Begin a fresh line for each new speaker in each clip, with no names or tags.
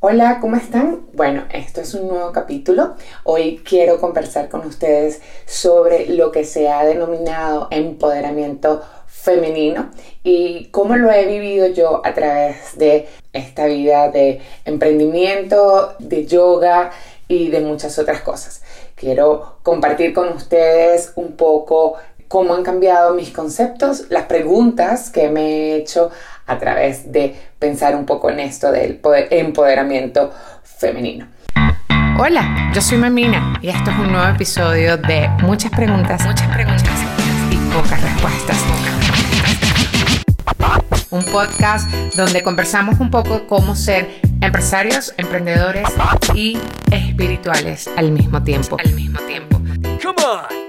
Hola, ¿cómo están? Bueno, esto es un nuevo capítulo. Hoy quiero conversar con ustedes sobre lo que se ha denominado empoderamiento femenino y cómo lo he vivido yo a través de esta vida de emprendimiento, de yoga y de muchas otras cosas. Quiero compartir con ustedes un poco cómo han cambiado mis conceptos, las preguntas que me he hecho a través de pensar un poco en esto del empoderamiento femenino.
Hola, yo soy Mamina y esto es un nuevo episodio de muchas preguntas, muchas preguntas y pocas respuestas. Un podcast donde conversamos un poco cómo ser empresarios, emprendedores y espirituales al mismo tiempo. Al mismo tiempo. Come on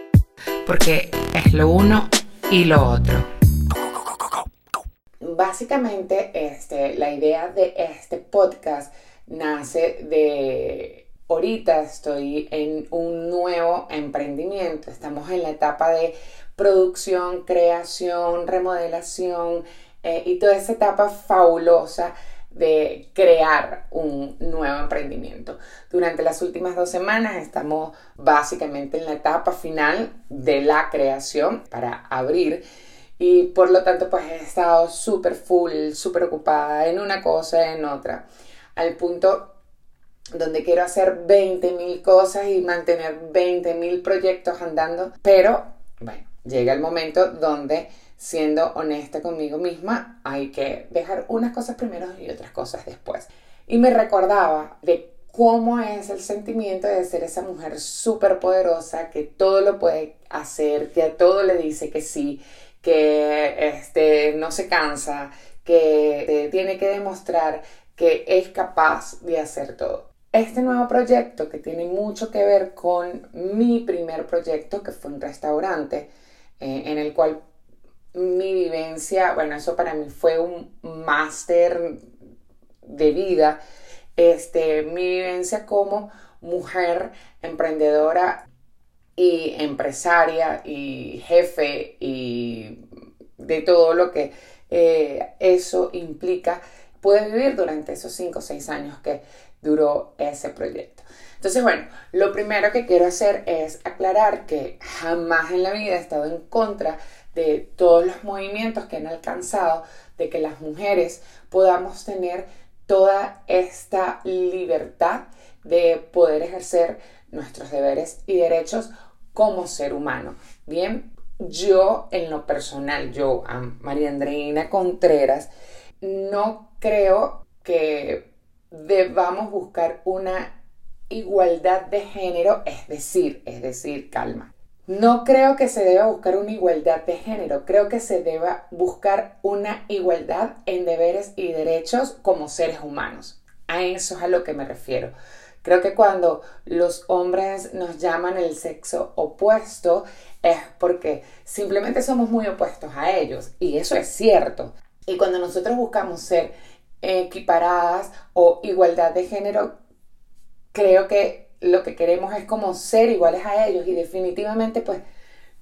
porque es lo uno y lo otro.
Básicamente, este, la idea de este podcast nace de ahorita estoy en un nuevo emprendimiento. Estamos en la etapa de producción, creación, remodelación eh, y toda esa etapa fabulosa de crear un nuevo emprendimiento. Durante las últimas dos semanas estamos básicamente en la etapa final de la creación para abrir y por lo tanto pues he estado súper full, súper ocupada en una cosa, en otra, al punto donde quiero hacer 20 mil cosas y mantener 20 mil proyectos andando, pero bueno, llega el momento donde siendo honesta conmigo misma, hay que dejar unas cosas primero y otras cosas después. Y me recordaba de cómo es el sentimiento de ser esa mujer súper poderosa que todo lo puede hacer, que a todo le dice que sí, que este, no se cansa, que tiene que demostrar que es capaz de hacer todo. Este nuevo proyecto que tiene mucho que ver con mi primer proyecto, que fue un restaurante, eh, en el cual mi vivencia, bueno, eso para mí fue un máster de vida, este, mi vivencia como mujer emprendedora y empresaria y jefe y de todo lo que eh, eso implica, pude vivir durante esos 5 o 6 años que duró ese proyecto. Entonces, bueno, lo primero que quiero hacer es aclarar que jamás en la vida he estado en contra de todos los movimientos que han alcanzado de que las mujeres podamos tener toda esta libertad de poder ejercer nuestros deberes y derechos como ser humano. Bien, yo en lo personal, yo, María Andreina Contreras, no creo que debamos buscar una igualdad de género, es decir, es decir, calma. No creo que se deba buscar una igualdad de género, creo que se deba buscar una igualdad en deberes y derechos como seres humanos. A eso es a lo que me refiero. Creo que cuando los hombres nos llaman el sexo opuesto es porque simplemente somos muy opuestos a ellos y eso es cierto. Y cuando nosotros buscamos ser equiparadas o igualdad de género, creo que lo que queremos es como ser iguales a ellos y definitivamente pues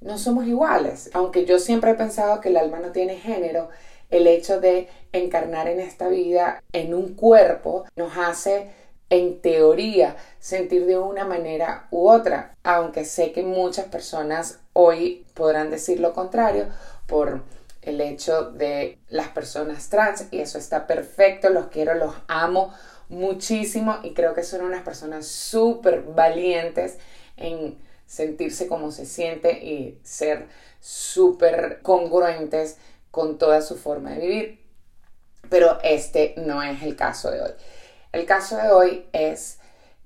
no somos iguales. Aunque yo siempre he pensado que el alma no tiene género, el hecho de encarnar en esta vida en un cuerpo nos hace en teoría sentir de una manera u otra, aunque sé que muchas personas hoy podrán decir lo contrario por el hecho de las personas trans y eso está perfecto, los quiero, los amo muchísimo y creo que son unas personas súper valientes en sentirse como se siente y ser súper congruentes con toda su forma de vivir. Pero este no es el caso de hoy. El caso de hoy es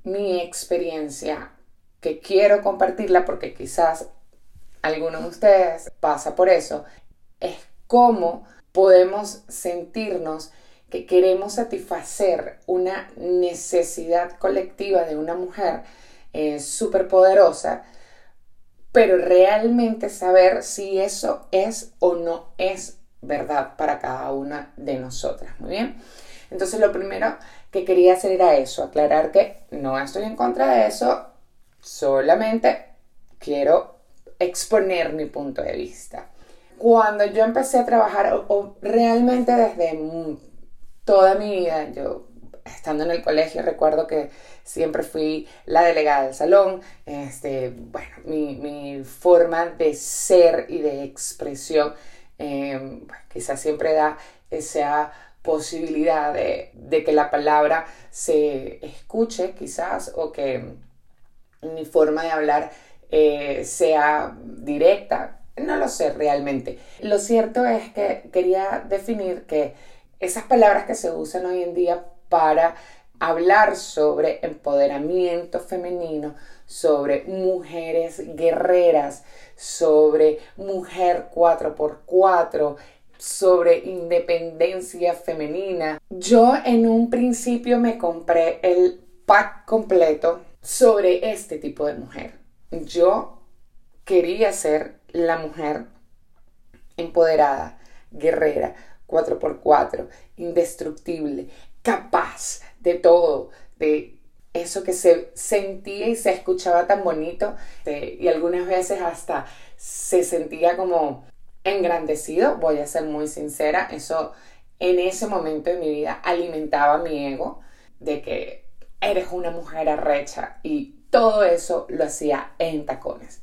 mi experiencia que quiero compartirla porque quizás alguno de ustedes pasa por eso. Es cómo podemos sentirnos que queremos satisfacer una necesidad colectiva de una mujer eh, súper poderosa, pero realmente saber si eso es o no es verdad para cada una de nosotras. Muy bien. Entonces lo primero que quería hacer era eso, aclarar que no estoy en contra de eso, solamente quiero exponer mi punto de vista. Cuando yo empecé a trabajar, o realmente desde toda mi vida, yo estando en el colegio recuerdo que siempre fui la delegada del salón. Este, bueno, mi, forma de ser y de expresión eh, quizás siempre da esa posibilidad de, que la palabra se escuche quizás o que mi forma de hablar eh, sea directa. No lo sé realmente. Lo cierto es que quería definir que esas palabras que se usan hoy en día para hablar sobre empoderamiento femenino, sobre mujeres guerreras, sobre mujer 4x4, sobre independencia femenina. Yo en un principio me compré el pack completo sobre este tipo de mujer. Yo quería ser la mujer empoderada, guerrera, 4x4, indestructible, capaz de todo, de eso que se sentía y se escuchaba tan bonito y algunas veces hasta se sentía como engrandecido, voy a ser muy sincera, eso en ese momento de mi vida alimentaba mi ego de que eres una mujer arrecha y todo eso lo hacía en tacones.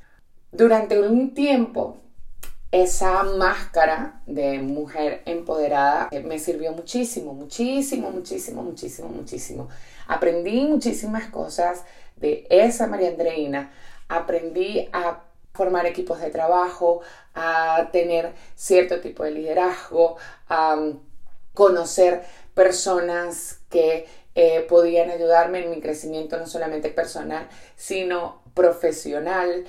Durante un tiempo esa máscara de mujer empoderada me sirvió muchísimo, muchísimo, muchísimo, muchísimo, muchísimo. Aprendí muchísimas cosas de esa María Andreina. Aprendí a formar equipos de trabajo, a tener cierto tipo de liderazgo, a conocer personas que eh, podían ayudarme en mi crecimiento no solamente personal, sino profesional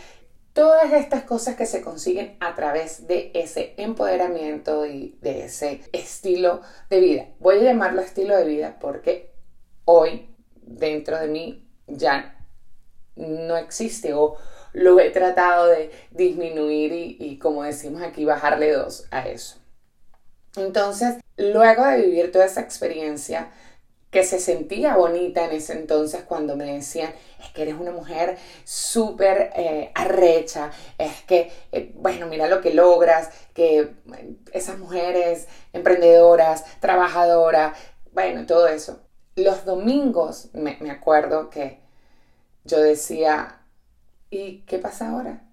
todas estas cosas que se consiguen a través de ese empoderamiento y de ese estilo de vida. Voy a llamarlo estilo de vida porque hoy dentro de mí ya no existe o lo he tratado de disminuir y, como decimos aquí, bajarle dos a eso. Entonces, luego de vivir toda esa experiencia, que se sentía bonita en ese entonces cuando me decían, es que eres una mujer súper eh, arrecha, es que, eh, bueno, mira lo que logras, que esas mujeres emprendedoras, trabajadoras, bueno, todo eso. Los domingos me, me acuerdo que yo decía, ¿y qué pasa ahora?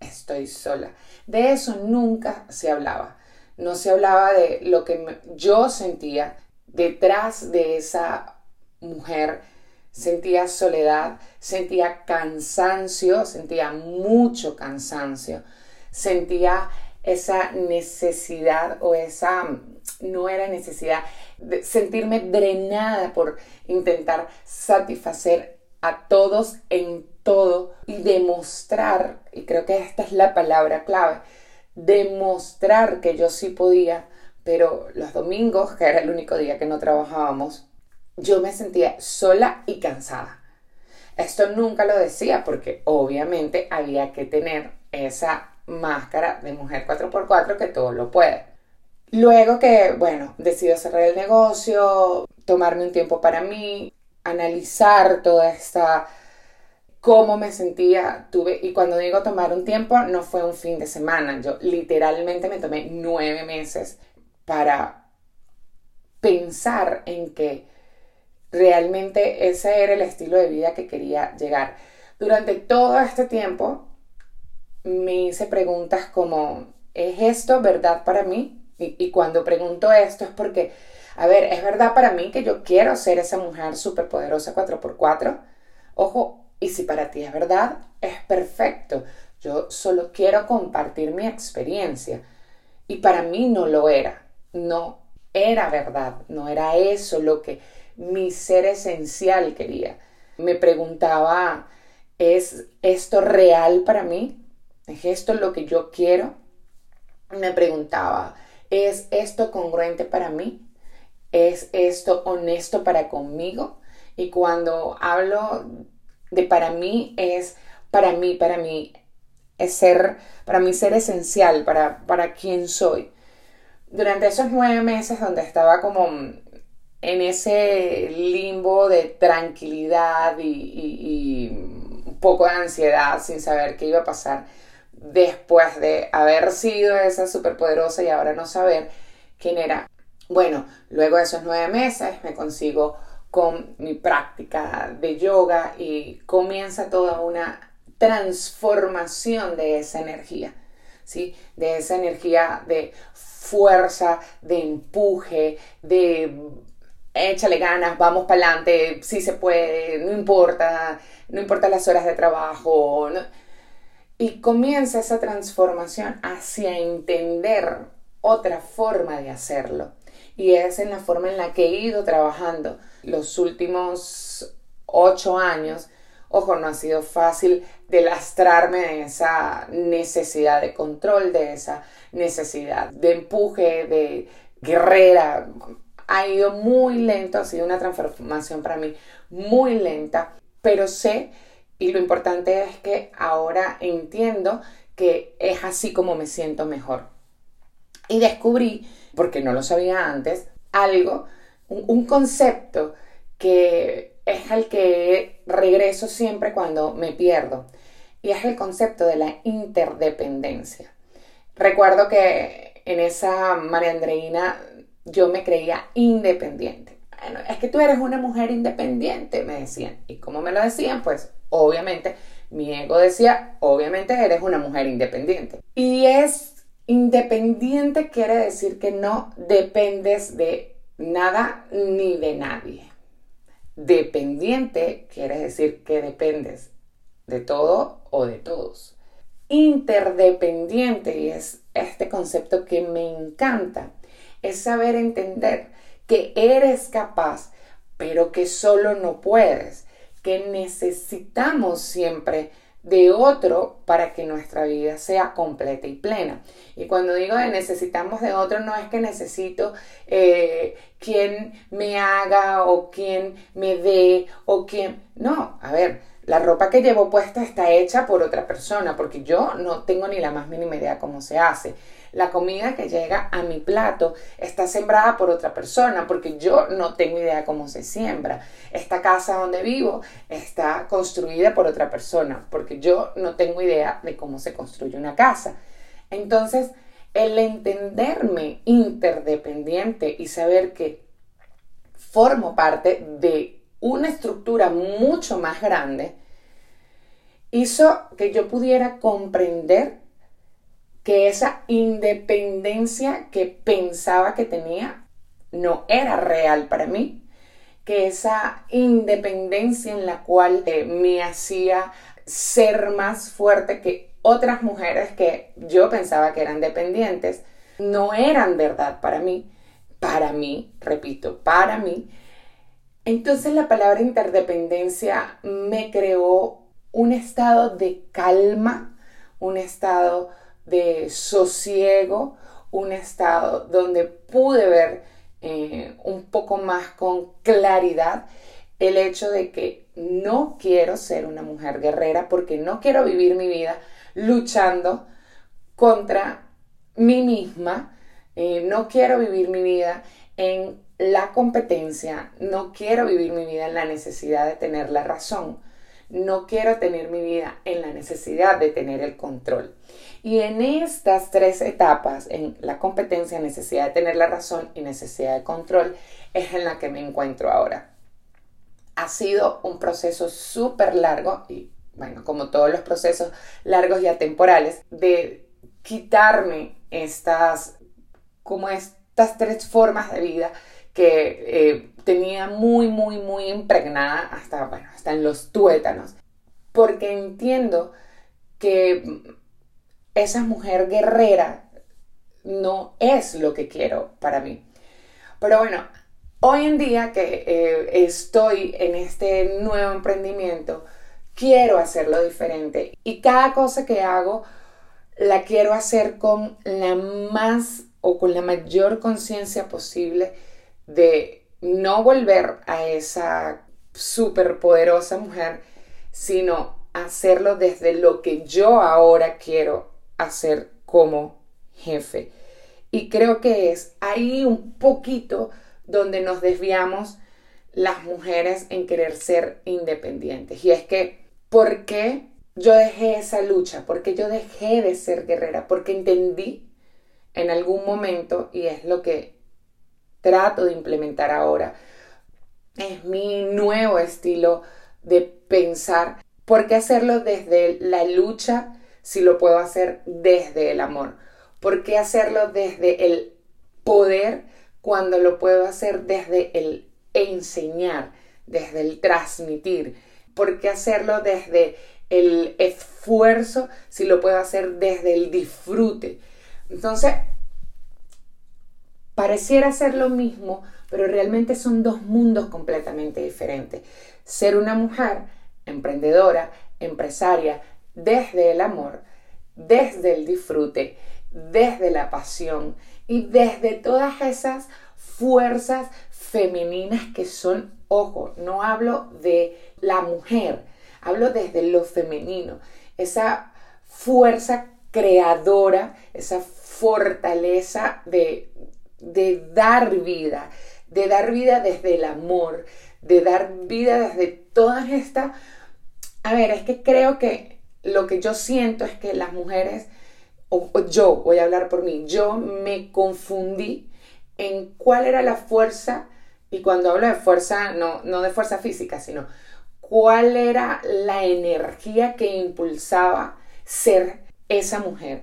Estoy sola. De eso nunca se hablaba. No se hablaba de lo que yo sentía detrás de esa mujer sentía soledad, sentía cansancio, sentía mucho cansancio, sentía esa necesidad o esa, no era necesidad, de sentirme drenada por intentar satisfacer a todos en todo y demostrar, y creo que esta es la palabra clave, demostrar que yo sí podía pero los domingos, que era el único día que no trabajábamos, yo me sentía sola y cansada. Esto nunca lo decía porque obviamente había que tener esa máscara de mujer 4x4 que todo lo puede. Luego que, bueno, decido cerrar el negocio, tomarme un tiempo para mí, analizar toda esta cómo me sentía, tuve, y cuando digo tomar un tiempo, no fue un fin de semana, yo literalmente me tomé nueve meses para pensar en que realmente ese era el estilo de vida que quería llegar. Durante todo este tiempo me hice preguntas como, ¿es esto verdad para mí? Y, cuando pregunto esto es porque, a ver, ¿es verdad para mí que yo quiero ser esa mujer superpoderosa 4x4? Ojo, y si para ti es verdad, es perfecto. Yo solo quiero compartir mi experiencia. Y para mí no lo era no era verdad, no era eso lo que mi ser esencial quería. Me preguntaba, ¿es esto real para mí? ¿Es esto lo que yo quiero? Me preguntaba, ¿es esto congruente para mí? ¿Es esto honesto para conmigo? Y cuando hablo de para mí es para mí, para mí es ser, para mí ser esencial, para, para quien soy. Durante esos nueve meses donde estaba como en ese limbo de tranquilidad y, un poco de ansiedad sin saber qué iba a pasar después de haber sido esa superpoderosa y ahora no saber quién era, Bueno, luego de esos nueve meses me consigo con mi práctica de yoga y comienza toda una transformación de esa energía, ¿sí? De esa energía de fuerza, de empuje, de échale ganas, vamos para adelante, sí se puede, no importa, no importa las horas de trabajo. Y comienza esa transformación hacia entender otra forma de hacerlo. Y es en la forma en la que he ido trabajando los últimos ocho años. Ojo, no ha sido fácil delastrarme de esa necesidad de control, de esa necesidad de empuje, de guerrera. Ha ido muy lento, ha sido una transformación para mí muy lenta, pero sé y lo importante es que ahora entiendo que es así como me siento mejor. Y descubrí, porque no lo sabía antes, algo, un, concepto que es al que regreso siempre cuando me pierdo y es el concepto de la interdependencia. Recuerdo que en esa María Andreina yo me creía independiente. Bueno, es que tú eres una mujer independiente, me decían. ¿Y cómo me lo decían? Pues obviamente mi ego decía, obviamente eres una mujer independiente. Y es independiente quiere decir que no dependes de nada ni de nadie. Dependiente quiere decir que dependes de todo o de todos. Interdependiente, y es este concepto que me encanta, es saber entender que eres capaz, pero que solo no puedes, que necesitamos siempre de otro para que nuestra vida sea completa y plena. Y cuando digo de necesitamos de otro, no es que necesito eh, quien me haga o quien me dé o quien... No, a ver, la ropa que llevo puesta está hecha por otra persona, porque yo no tengo ni la más mínima idea cómo se hace. La comida que llega a mi plato está sembrada por otra persona, porque yo no tengo idea cómo se siembra. Esta casa donde vivo está construida por otra persona, porque yo no tengo idea de cómo se construye una casa. Entonces, el entenderme interdependiente y saber que formo parte de una estructura mucho más grande, hizo que yo pudiera comprender que esa independencia que pensaba que tenía no era real para mí, que esa independencia en la cual eh, me hacía ser más fuerte que otras mujeres que yo pensaba que eran dependientes, no eran verdad para mí, para mí, repito, para mí, entonces la palabra interdependencia me creó un estado de calma, un estado de sosiego, un estado donde pude ver eh, un poco más con claridad el hecho de que no quiero ser una mujer guerrera porque no quiero vivir mi vida luchando contra mí misma, eh, no quiero vivir mi vida en la competencia, no quiero vivir mi vida en la necesidad de tener la razón, no quiero tener mi vida en la necesidad de tener el control. Y en estas tres etapas, en la competencia, necesidad de tener la razón y necesidad de control, es en la que me encuentro ahora. Ha sido un proceso súper largo y, bueno, como todos los procesos largos y atemporales, de quitarme estas, como estas tres formas de vida que eh, tenía muy, muy, muy impregnada hasta, bueno, hasta en los tuétanos, porque entiendo que esa mujer guerrera no es lo que quiero para mí. Pero bueno, hoy en día que eh, estoy en este nuevo emprendimiento, quiero hacerlo diferente y cada cosa que hago la quiero hacer con la más o con la mayor conciencia posible de no volver a esa superpoderosa mujer, sino hacerlo desde lo que yo ahora quiero hacer como jefe. Y creo que es ahí un poquito donde nos desviamos las mujeres en querer ser independientes. Y es que, ¿por qué yo dejé esa lucha? ¿Por qué yo dejé de ser guerrera? Porque entendí en algún momento, y es lo que trato de implementar ahora. Es mi nuevo estilo de pensar. ¿Por qué hacerlo desde la lucha si lo puedo hacer desde el amor? ¿Por qué hacerlo desde el poder cuando lo puedo hacer desde el enseñar, desde el transmitir? ¿Por qué hacerlo desde el esfuerzo si lo puedo hacer desde el disfrute? Entonces, pareciera ser lo mismo, pero realmente son dos mundos completamente diferentes. Ser una mujer emprendedora, empresaria, desde el amor, desde el disfrute, desde la pasión y desde todas esas fuerzas femeninas que son, ojo, no hablo de la mujer, hablo desde lo femenino, esa fuerza creadora, esa fortaleza de, de dar vida, de dar vida desde el amor, de dar vida desde todas estas... A ver, es que creo que lo que yo siento es que las mujeres, o, yo voy a hablar por mí, yo me confundí en cuál era la fuerza, y cuando hablo de fuerza, no, no de fuerza física, sino cuál era la energía que impulsaba ser esa mujer.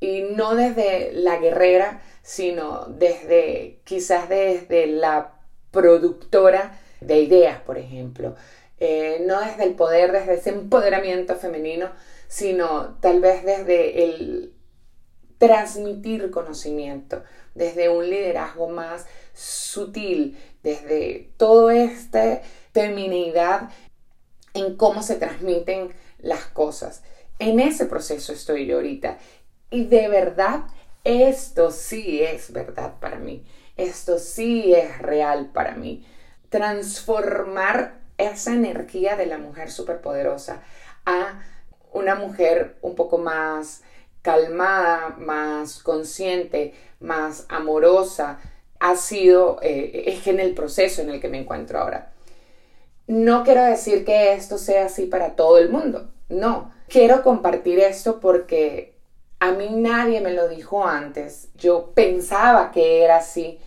Y no desde la guerrera, sino desde quizás desde la productora de ideas, por ejemplo. Eh, no desde el poder, desde ese empoderamiento femenino, sino tal vez desde el transmitir conocimiento, desde un liderazgo más sutil, desde todo este feminidad en cómo se transmiten las cosas. En ese proceso estoy yo ahorita. Y de verdad, esto sí es verdad para mí. Esto sí es real para mí. Transformar esa energía de la mujer superpoderosa a una mujer un poco más calmada, más consciente, más amorosa, ha sido, eh, es en el proceso en el que me encuentro ahora. No quiero decir que esto sea así para todo el mundo, no. Quiero compartir esto porque a mí nadie me lo dijo antes. Yo pensaba que era así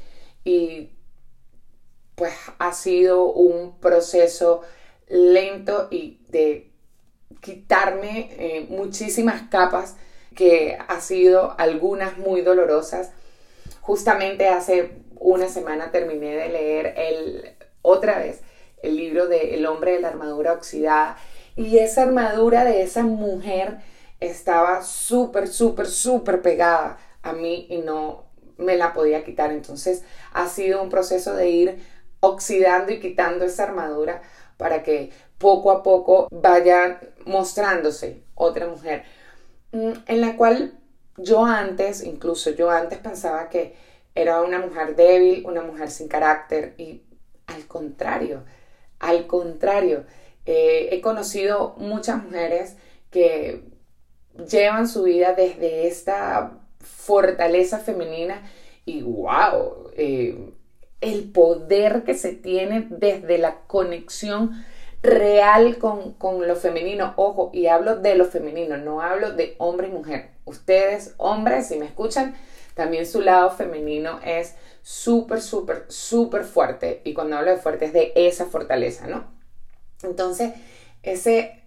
y pues ha sido un proceso lento y de quitarme eh, muchísimas capas que ha sido algunas muy dolorosas. Justamente hace una semana terminé de leer el, otra vez el libro de El hombre de la armadura oxidada y esa armadura de esa mujer estaba súper, súper, súper pegada a mí y no me la podía quitar. Entonces ha sido un proceso de ir oxidando y quitando esa armadura para que poco a poco vaya mostrándose otra mujer. Mm, en la cual yo antes, incluso yo antes pensaba que era una mujer débil, una mujer sin carácter y al contrario, al contrario, eh, he conocido muchas mujeres que llevan su vida desde esta fortaleza femenina y wow, el poder que se tiene desde la conexión real con, lo femenino. Ojo, y hablo de lo femenino, no hablo de hombre y mujer. Ustedes, hombres, si me escuchan, también su lado femenino es súper, súper, súper fuerte. Y cuando hablo de fuerte es de esa fortaleza, ¿no? Entonces, ese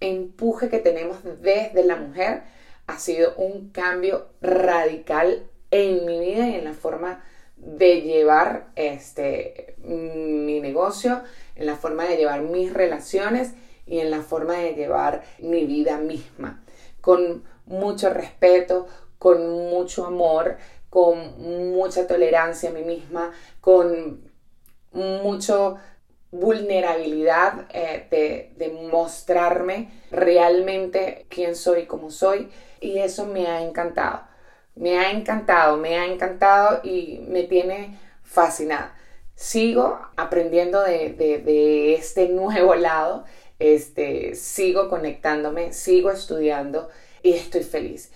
empuje que tenemos desde la mujer ha sido un cambio radical en mi vida y en la forma de llevar este, mi negocio, en la forma de llevar mis relaciones y en la forma de llevar mi vida misma, con mucho respeto, con mucho amor, con mucha tolerancia a mí misma, con mucho vulnerabilidad eh, de, de, mostrarme realmente quién soy, cómo soy, y eso me ha encantado. Me ha encantado, me ha encantado y me tiene fascinada. Sigo aprendiendo de, este nuevo lado, este, sigo conectándome, sigo estudiando y estoy feliz.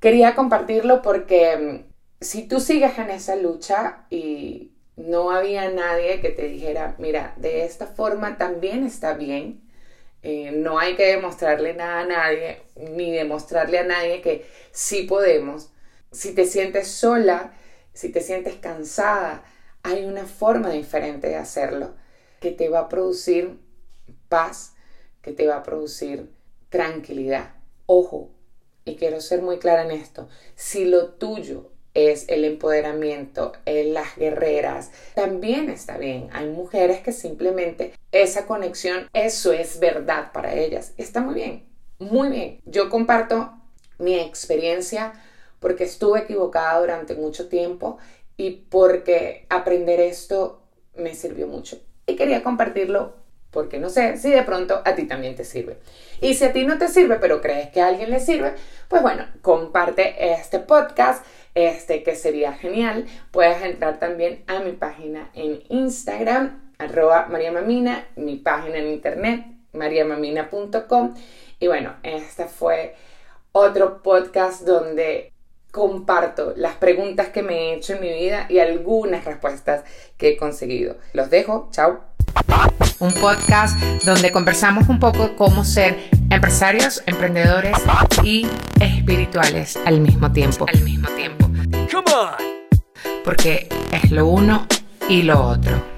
Quería compartirlo porque mm, si tú sigues en esa lucha y no había nadie que te dijera, mira, de esta forma también está bien, eh, no hay que demostrarle nada a nadie, ni demostrarle a nadie que sí podemos. Si te sientes sola si te sientes cansada, hay una forma diferente de hacerlo que te va a producir paz, que te va a producir tranquilidad. Ojo, y quiero ser muy clara en esto, si lo tuyo es el empoderamiento, en las guerreras, también está bien. Hay mujeres que simplemente esa conexión, eso es verdad para ellas. Está muy bien, muy bien. Yo comparto mi experiencia porque estuve equivocada durante mucho tiempo y porque aprender esto me sirvió mucho. Y quería compartirlo porque no sé si de pronto a ti también te sirve. Y si a ti no te sirve, pero crees que a alguien le sirve, pues bueno, comparte este podcast, este que sería genial. Puedes entrar también a mi página en Instagram, arroba mariamamina, mi página en internet, mariamamina.com. Y bueno, este fue otro podcast donde comparto las preguntas que me he hecho en mi vida y algunas respuestas que he conseguido. Los dejo, chao
un podcast donde conversamos un poco cómo ser empresarios, emprendedores y espirituales al mismo tiempo. Al mismo tiempo. Porque es lo uno y lo otro.